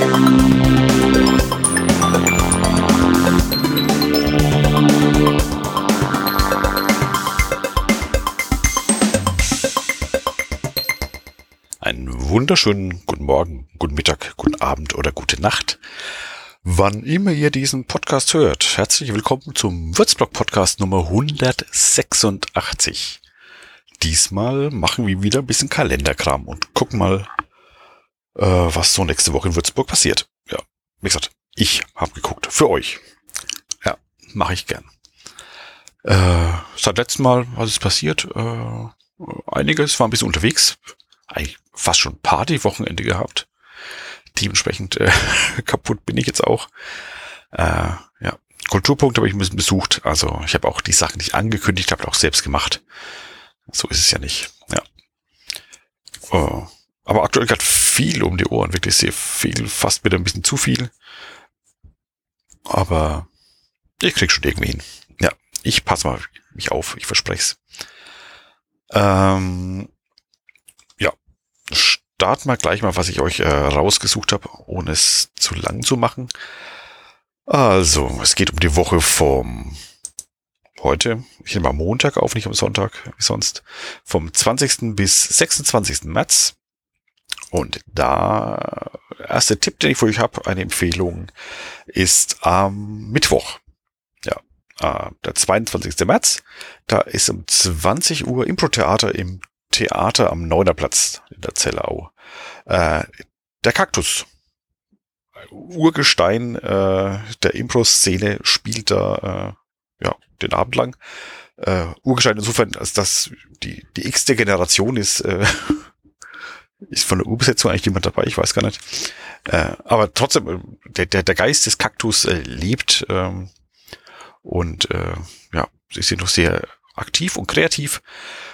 Einen wunderschönen guten Morgen, guten Mittag, guten Abend oder gute Nacht. Wann immer ihr diesen Podcast hört, herzlich willkommen zum Würzblock Podcast Nummer 186. Diesmal machen wir wieder ein bisschen Kalenderkram und gucken mal, äh, was so nächste Woche in Würzburg passiert. Ja, wie gesagt, ich habe geguckt. Für euch. Ja, mache ich gern. Äh, seit letztem Mal, was ist passiert? Äh, einiges war ein bisschen unterwegs. Eigentlich fast schon Party-Wochenende gehabt. Dementsprechend äh, kaputt bin ich jetzt auch. Äh, ja, Kulturpunkt habe ich ein bisschen besucht. Also ich habe auch die Sachen nicht angekündigt, habe auch selbst gemacht. So ist es ja nicht. Ja. Oh. Aber aktuell gerade viel um die Ohren, wirklich sehr viel, fast wieder ein bisschen zu viel. Aber ich krieg schon irgendwie hin. Ja, ich passe mal mich auf, ich verspreche es. Ähm, ja, starten wir gleich mal, was ich euch äh, rausgesucht habe, ohne es zu lang zu machen. Also, es geht um die Woche vom heute, ich nehme am Montag auf, nicht am Sonntag, wie sonst, vom 20. bis 26. März. Und da, erster Tipp, den ich für euch habe, eine Empfehlung, ist am Mittwoch. Ja, äh, der 22. März. Da ist um 20 Uhr Impro-Theater im Theater am Neunerplatz in der Zellau. Äh, der Kaktus. Urgestein äh, der Impro-Szene spielt da äh, ja, den Abend lang. Äh, Urgestein insofern, als das die, die x-te Generation ist, äh, ist von der Urbesetzung eigentlich jemand dabei, ich weiß gar nicht. Äh, aber trotzdem, äh, der, der, der Geist des Kaktus äh, lebt ähm, und äh, ja, sie sind noch sehr aktiv und kreativ.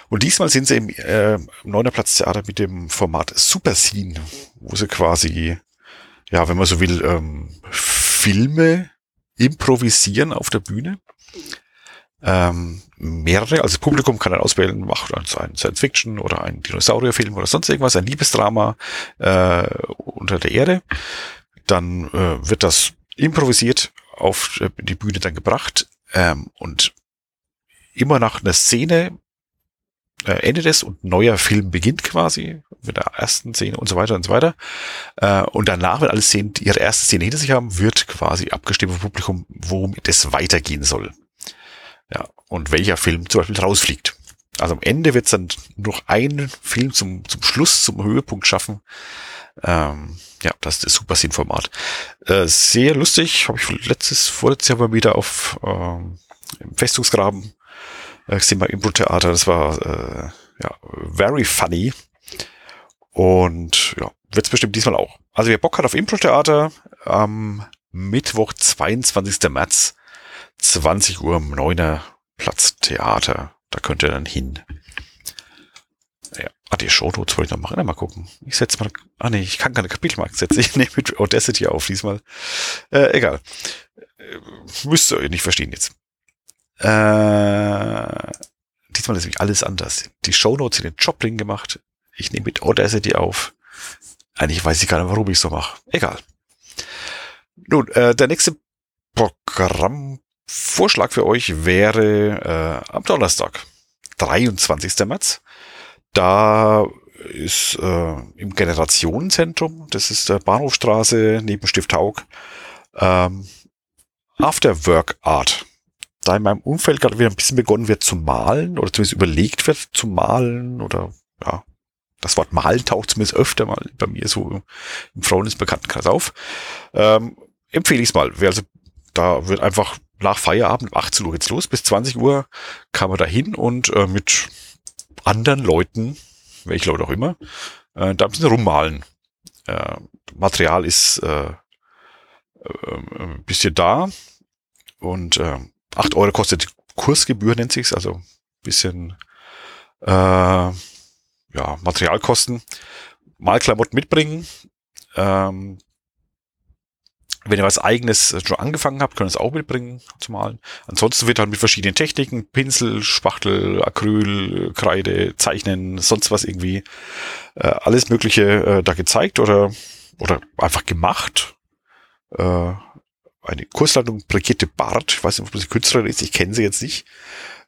Und diesmal sind sie im äh, Neuner Platz Theater mit dem Format Super Scene, wo sie quasi, ja, wenn man so will, ähm, Filme improvisieren auf der Bühne. Ähm, mehrere, also Publikum kann dann auswählen, macht also ein Science-Fiction oder ein Dinosaurierfilm oder sonst irgendwas, ein Liebesdrama äh, unter der Erde. Dann äh, wird das improvisiert auf die Bühne dann gebracht ähm, und immer nach einer Szene äh, endet es und neuer Film beginnt quasi mit der ersten Szene und so weiter und so weiter. Äh, und danach, wenn alle Szenen ihre erste Szene hinter sich haben, wird quasi abgestimmt vom Publikum, worum es weitergehen soll. Ja, und welcher Film zum Beispiel rausfliegt. Also am Ende wird es dann noch einen Film zum, zum Schluss, zum Höhepunkt schaffen. Ähm, ja, das ist das Super Sin-Format. Äh, sehr lustig, habe ich letztes, vorletztes Jahr mal wieder auf ähm, im Festungsgraben äh, gesehen bei Impro-Theater. Das war äh, ja very funny. Und ja, wird's bestimmt diesmal auch. Also wer Bock hat auf Impro-Theater, am Mittwoch, 22. März, 20 Uhr im Neuner Platz Theater. Da könnt ihr dann hin. Ja. Ah, die Shownotes wollte ich noch machen. Mal gucken. Ich setze mal. Ah nee, ich kann keine Kapitelmarken setzen. Ich nehme mit Audacity auf diesmal. Äh, egal. Äh, müsst ihr nicht verstehen jetzt. Äh, diesmal ist nämlich alles anders. Die Shownotes sind in Joplin gemacht. Ich nehme mit Audacity auf. Eigentlich weiß ich gar nicht, warum ich so mache. Egal. Nun, äh, der nächste Programmvorschlag für euch wäre äh, am Donnerstag, 23. März. Da ist äh, im Generationenzentrum, das ist der Bahnhofstraße neben Stift Haug, ähm, After Work Art da in meinem Umfeld gerade wieder ein bisschen begonnen wird zu malen oder zumindest überlegt wird zu malen oder ja, das Wort malen taucht zumindest öfter mal bei mir so im Freundesbekanntenkreis auf. Ähm, empfehle ich es mal. Also da wird einfach nach Feierabend, 18 Uhr geht's los, bis 20 Uhr kann man da hin und äh, mit anderen Leuten, welche Leute auch immer, äh, da ein bisschen rummalen. Äh, Material ist äh, äh, ein bisschen da und äh, 8 Euro kostet Kursgebühr, nennt sich's, also bisschen äh, ja, Materialkosten. Malklamotten mitbringen. Ähm, wenn ihr was eigenes schon angefangen habt, könnt ihr es auch mitbringen zu malen. Ansonsten wird halt mit verschiedenen Techniken, Pinsel, Spachtel, Acryl, Kreide, Zeichnen, sonst was irgendwie, äh, alles Mögliche äh, da gezeigt oder oder einfach gemacht. Äh, eine Kursleitung Brigitte Barth, ich weiß nicht, ob sie Künstlerin ist, ich kenne sie jetzt nicht.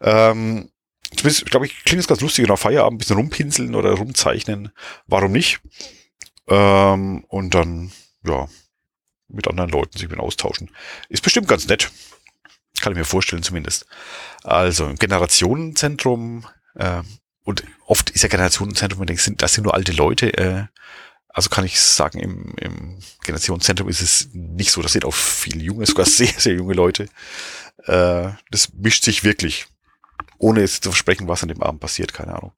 Ähm, zumindest, glaube ich, klingt es ganz lustig, nach Feierabend ein bisschen rumpinseln oder rumzeichnen. Warum nicht? Ähm, und dann, ja, mit anderen Leuten sich mit austauschen. Ist bestimmt ganz nett. Kann ich mir vorstellen zumindest. Also im Generationenzentrum äh, und oft ist ja Generationenzentrum, man denkt, das sind nur alte Leute. Äh, also kann ich sagen, im, im Generationenzentrum ist es nicht so. Das sind auch viele junge, sogar sehr, sehr junge Leute. Äh, das mischt sich wirklich. Ohne jetzt zu versprechen, was an dem Abend passiert, keine Ahnung.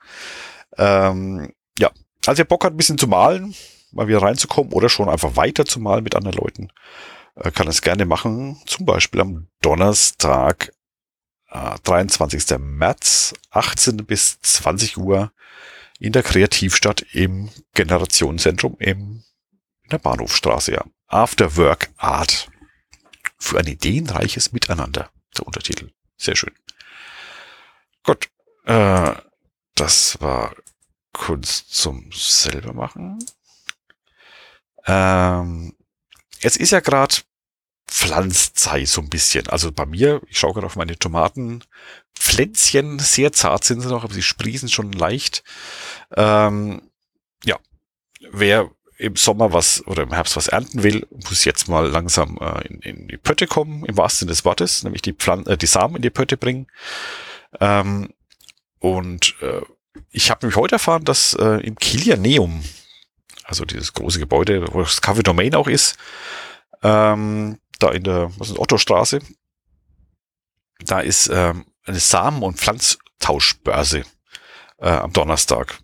Ähm, ja, also wer Bock hat, ein bisschen zu malen, mal wieder reinzukommen oder schon einfach weiter zu malen mit anderen Leuten, äh, kann es gerne machen. Zum Beispiel am Donnerstag, äh, 23. März, 18 bis 20 Uhr in der Kreativstadt im Generationszentrum im, in der Bahnhofstraße. Ja. After Work Art. Für ein ideenreiches Miteinander. Der Untertitel. Sehr schön. Gut. Äh, das war Kunst zum selber machen. Ähm, es ist ja gerade Pflanzzeit so ein bisschen. Also bei mir, ich schaue gerade auf meine Tomaten, Pflänzchen, sehr zart sind sie noch, aber sie sprießen schon leicht. Ähm, ja, wer im Sommer was oder im Herbst was ernten will, muss jetzt mal langsam äh, in, in die Pötte kommen, im wahrsten Sinne des Wortes, nämlich die, Pflan äh, die Samen in die Pötte bringen. Ähm, und äh, ich habe nämlich heute erfahren, dass äh, im Kilianeum also dieses große Gebäude, wo das Café Domain auch ist, ähm, da in der was ist, Otto-Straße, da ist ähm, eine Samen- und Pflanztauschbörse äh, am Donnerstag.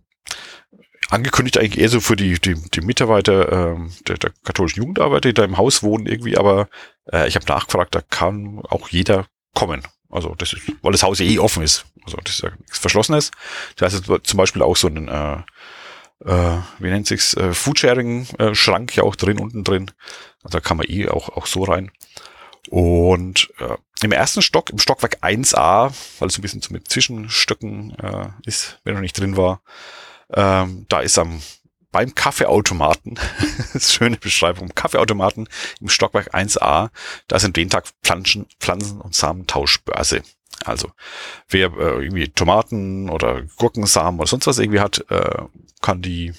Angekündigt eigentlich eher so für die, die, die Mitarbeiter ähm, der, der katholischen Jugendarbeit, die da im Haus wohnen irgendwie, aber äh, ich habe nachgefragt, da kann auch jeder kommen. Also das ist, weil das Haus eh offen ist. Also das ist ja nichts Verschlossenes. Das heißt zum Beispiel auch so ein äh, äh, wie nennt sich's, äh, Foodsharing-Schrank ja auch drin, unten drin. Also da kann man eh auch, auch so rein. Und äh, im ersten Stock, im Stockwerk 1a, weil es ein bisschen so mit Zwischenstöcken äh, ist, wenn er nicht drin war, ähm, da ist am beim Kaffeeautomaten, ist schöne Beschreibung, Kaffeeautomaten im Stockwerk 1a, da sind den Tag Pflanzen, Pflanzen und Samentauschbörse. Also wer äh, irgendwie Tomaten oder Gurkensamen oder sonst was irgendwie hat, äh, kann die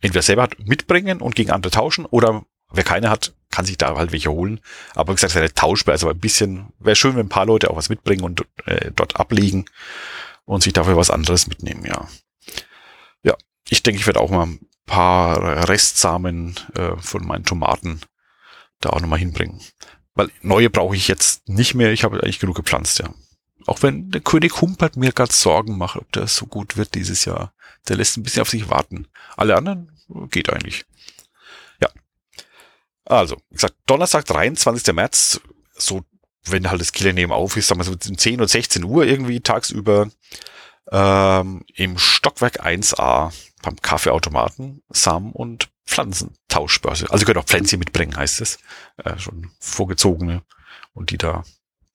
entweder selber hat, mitbringen und gegen andere tauschen oder wer keine hat, kann sich da halt welche holen. Aber wie gesagt, es ist eine Tauschbar, also ein bisschen, wäre schön, wenn ein paar Leute auch was mitbringen und äh, dort ablegen und sich dafür was anderes mitnehmen, ja. Ja, ich denke, ich werde auch mal ein paar Restsamen äh, von meinen Tomaten da auch nochmal hinbringen. Weil neue brauche ich jetzt nicht mehr, ich habe eigentlich genug gepflanzt, ja. Auch wenn der König Humpert mir gerade Sorgen macht, ob der so gut wird dieses Jahr. Der lässt ein bisschen auf sich warten. Alle anderen geht eigentlich. Ja. Also, wie gesagt, Donnerstag, 23. März, so, wenn halt das Killer auf ist, sagen wir so 10 oder 16 Uhr irgendwie tagsüber, ähm, im Stockwerk 1a beim Kaffeeautomaten Samen- und Pflanzentauschbörse. Also ihr könnt auch Pflänzchen mitbringen, heißt es. Äh, schon vorgezogene und die da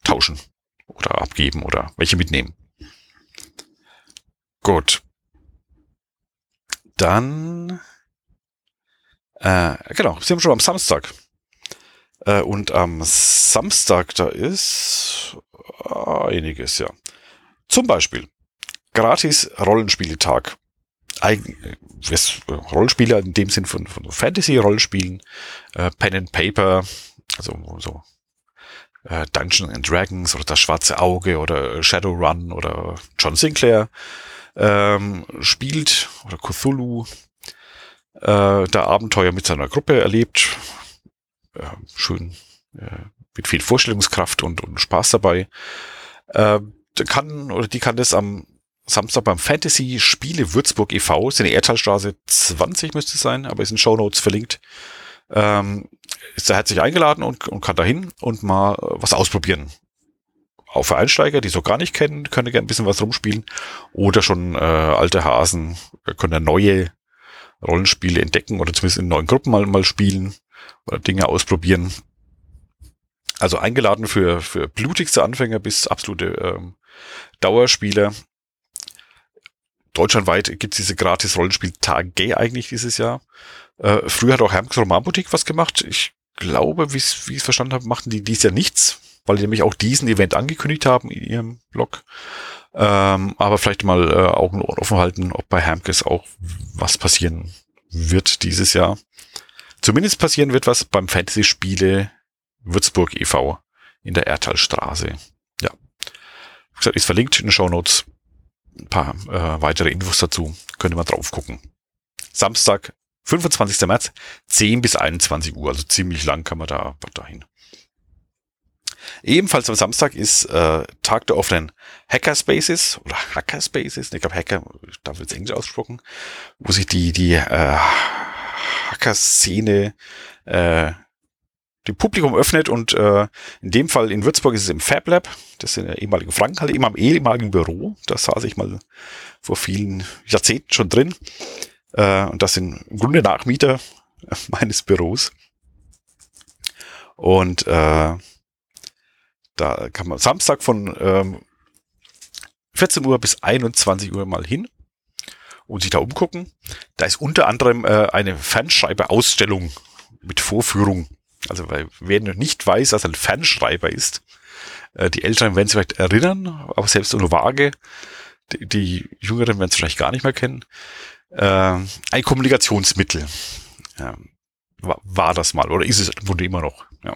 tauschen oder abgeben oder welche mitnehmen. Gut. Dann, äh, genau, sind wir schon am Samstag. Äh, und am Samstag, da ist einiges, ja. Zum Beispiel gratis Rollenspieletag. Eigen, Rollenspiele in dem Sinn von, von Fantasy-Rollenspielen, äh, Pen and Paper, also so äh, Dungeons and Dragons oder das Schwarze Auge oder Shadowrun oder John Sinclair ähm, spielt oder Cthulhu äh, da Abenteuer mit seiner Gruppe erlebt. Äh, schön äh, mit viel Vorstellungskraft und, und Spaß dabei. Äh, kann oder die kann das am Samstag beim Fantasy Spiele Würzburg e.V. ist in der Erdtalstraße 20 müsste es sein, aber ist in Show Notes verlinkt. Ähm, ist er herzlich eingeladen und, und kann dahin und mal äh, was ausprobieren. Auch für Einsteiger, die so gar nicht kennen, können gerne ein bisschen was rumspielen. Oder schon äh, alte Hasen können da neue Rollenspiele entdecken oder zumindest in neuen Gruppen mal, mal spielen oder Dinge ausprobieren. Also eingeladen für, für blutigste Anfänger bis absolute ähm, Dauerspieler. Deutschlandweit gibt es diese gratis Rollenspiel-Tage eigentlich dieses Jahr. Äh, früher hat auch Hermes Romanboutique was gemacht. Ich glaube, wie ich es verstanden habe, machten die dies Jahr nichts, weil die nämlich auch diesen Event angekündigt haben in ihrem Blog. Ähm, aber vielleicht mal äh, Augen und offen halten, ob bei Hermkes auch was passieren wird dieses Jahr. Zumindest passieren wird was beim Fantasy-Spiele Würzburg e.V. in der Erdtalstraße. Ja. Wie gesagt, ist verlinkt in den Show Notes. Ein paar äh, weitere Infos dazu. Könnt ihr mal drauf gucken. Samstag, 25. März, 10 bis 21 Uhr. Also ziemlich lang kann man da dahin. Ebenfalls am Samstag ist äh, Tag der offenen Hackerspaces oder Hackerspaces, ich glaube Hacker, da wird es Englisch ausgesprochen, wo sich die, die äh, Hacker-Szene äh, dem Publikum öffnet und äh, in dem Fall in Würzburg ist es im Fab Lab, das ist in der ehemaligen Frankenhalle, immer am ehemaligen Büro, da saß ich mal vor vielen Jahrzehnten schon drin äh, und das sind im Grunde Nachmieter meines Büros und äh, da kann man Samstag von ähm, 14 Uhr bis 21 Uhr mal hin und sich da umgucken. Da ist unter anderem äh, eine Fernschreiber-Ausstellung mit Vorführung. Also weil wer noch nicht weiß, was ein Fernschreiber ist, äh, die Älteren werden sich vielleicht erinnern, aber selbst nur vage. Die, die Jüngeren werden es vielleicht gar nicht mehr kennen. Äh, ein Kommunikationsmittel. Ja, war, war das mal oder ist es Grunde immer noch. Ja.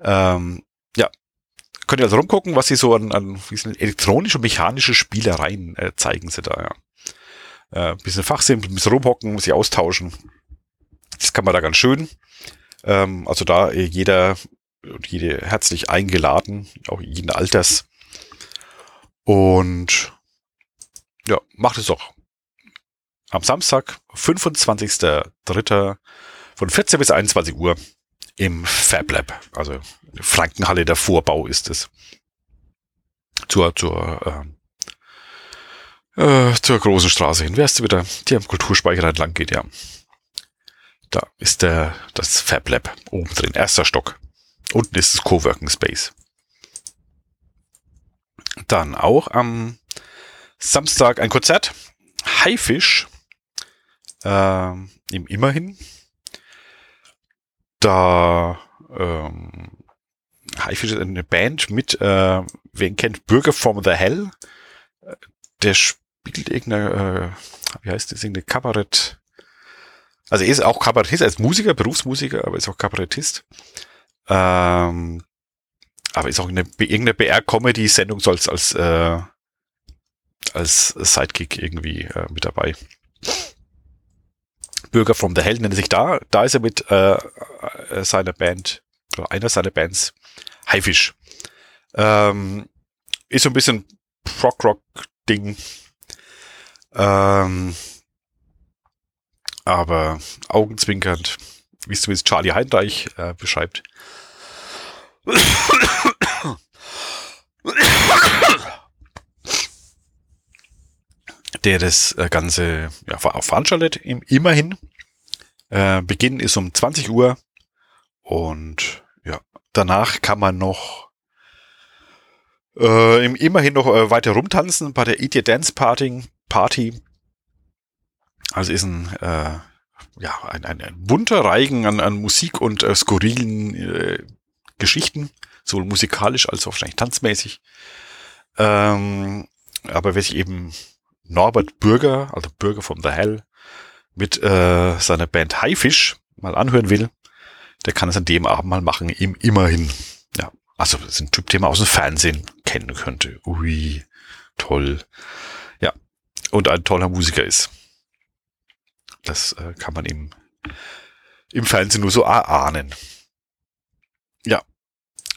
Ähm, ja, könnt ihr also rumgucken, was sie so an, an elektronische und mechanische Spielereien äh, zeigen sie da, ja. Äh, bisschen Fachsinn, ein bisschen rumhocken, sich austauschen. Das kann man da ganz schön. Ähm, also da jeder und jede herzlich eingeladen, auch jeden Alters. Und ja, macht es doch. Am Samstag, 25.03. von 14 bis 21 Uhr im Fab Lab. Also Frankenhalle der Vorbau ist es. Zur, zur, äh, äh, zur großen Straße hin. Wer ist wieder, die am Kulturspeicher entlang geht, ja. Da ist der, das Fab Lab oben drin, erster Stock. Unten ist das Coworking Space. Dann auch am Samstag ein Konzert. Haifisch. Äh, im Immerhin. Da ähm, Haifisch ist eine Band mit, äh, wen kennt Bürger from the Hell? Der spielt irgendeine, äh, wie heißt das, irgendeine Kabarett, also er ist auch Kabarettist, er ist Musiker, Berufsmusiker, aber ist auch Kabarettist. Ähm, aber ist auch eine, irgendeine BR-Comedy-Sendung so als, als, äh, als Sidekick irgendwie äh, mit dabei. Bürger from the Hell nennt er sich da. Da ist er mit äh, äh seiner Band, oder einer seiner Bands, Haifisch. Ähm, ist so ein bisschen Prog-Rock-Ding. Ähm, aber augenzwinkernd, wie es zumindest Charlie Heinreich äh, beschreibt. der das äh, Ganze ja, veranstaltet, immerhin. Äh, Beginn ist um 20 Uhr und ja, danach kann man noch äh, immerhin noch äh, weiter rumtanzen bei der Idiot Dance Party. Party also ist ein, äh, ja, ein, ein, ein bunter Reigen an, an Musik und äh, skurrilen äh, Geschichten, sowohl musikalisch als auch wahrscheinlich tanzmäßig. Ähm, aber wer sich eben Norbert Bürger, also Bürger von The Hell, mit äh, seiner Band Haifisch mal anhören will, der kann es an dem Abend mal machen, ihm immerhin. Ja, also das ist ein Typ, den man aus dem Fernsehen kennen könnte. Ui, toll. Ja, und ein toller Musiker ist. Das äh, kann man im, im Fernsehen nur so erahnen. Ja,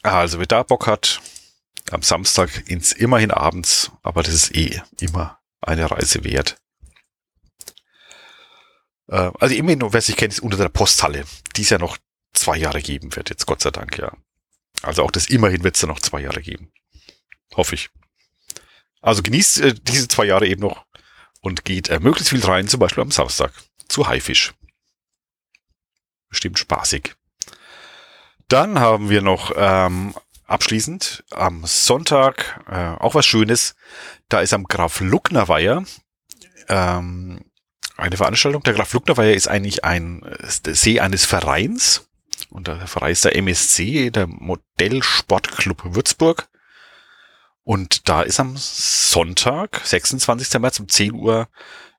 also wer da Bock hat, am Samstag ins immerhin abends, aber das ist eh immer eine Reise wert. Äh, also immerhin, wer sich kennt, ist unter der Posthalle, die es ja noch zwei Jahre geben wird, jetzt Gott sei Dank, ja. Also auch das immerhin wird es dann noch zwei Jahre geben. Hoffe ich. Also genießt äh, diese zwei Jahre eben noch und geht äh, möglichst viel rein, zum Beispiel am Samstag zu Haifisch. Bestimmt spaßig. Dann haben wir noch ähm, abschließend am Sonntag äh, auch was Schönes. Da ist am Graf Luckner Weiher ähm, eine Veranstaltung. Der Graf Lucknerweiher ist eigentlich ein der See eines Vereins. Und der Verein ist der MSC, der Modellsportclub Würzburg. Und da ist am Sonntag, 26. März um 10 Uhr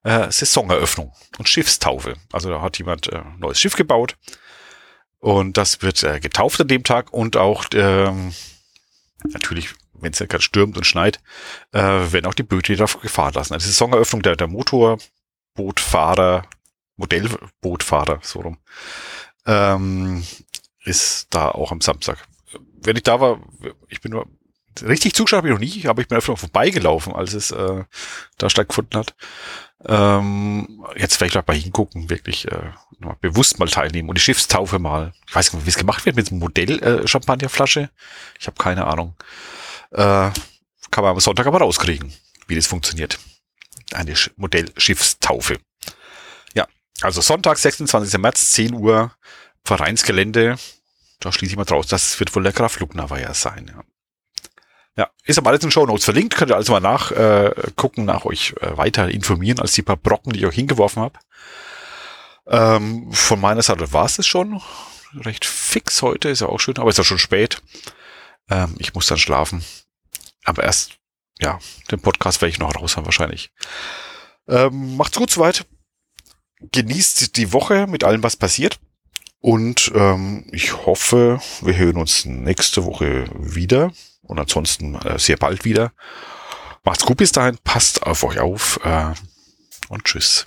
äh, Saisoneröffnung und Schiffstaufe. Also da hat jemand äh, neues Schiff gebaut und das wird äh, getauft an dem Tag und auch ähm, natürlich, wenn es ja gerade stürmt und schneit, äh, werden auch die Boote wieder gefahren lassen. Also Saisoneröffnung der, der Motorbootfahrer, Modellbootfahrer, so rum, ähm, ist da auch am Samstag. Wenn ich da war, ich bin nur richtig zugeschaut habe ich noch nie, aber ich bin einfach vorbeigelaufen, als es äh, da stattgefunden hat. Ähm, jetzt vielleicht mal hingucken, wirklich äh, mal bewusst mal teilnehmen und die Schiffstaufe mal. Ich weiß nicht, wie es gemacht wird mit so Modell-Champagnerflasche. Äh, ich habe keine Ahnung. Äh, kann man am Sonntag aber rauskriegen, wie das funktioniert. Eine Sch Modellschiffstaufe. Ja, also Sonntag, 26. März, 10 Uhr, Vereinsgelände. Da schließe ich mal draus. Das wird wohl der Graf Lugnaweier sein. Ja. Ja, ist aber alles in Show Notes verlinkt. Könnt ihr also mal nachgucken, äh, nach euch äh, weiter informieren, als die paar Brocken, die ich euch hingeworfen habe. Ähm, von meiner Seite war es es schon. Recht fix heute, ist ja auch schön, aber ist ja schon spät. Ähm, ich muss dann schlafen. Aber erst, ja, den Podcast werde ich noch raus haben wahrscheinlich. Ähm, macht's gut soweit. Genießt die Woche mit allem, was passiert. Und ähm, ich hoffe, wir hören uns nächste Woche wieder und ansonsten äh, sehr bald wieder. Macht's gut bis dahin, passt auf euch auf äh, und tschüss.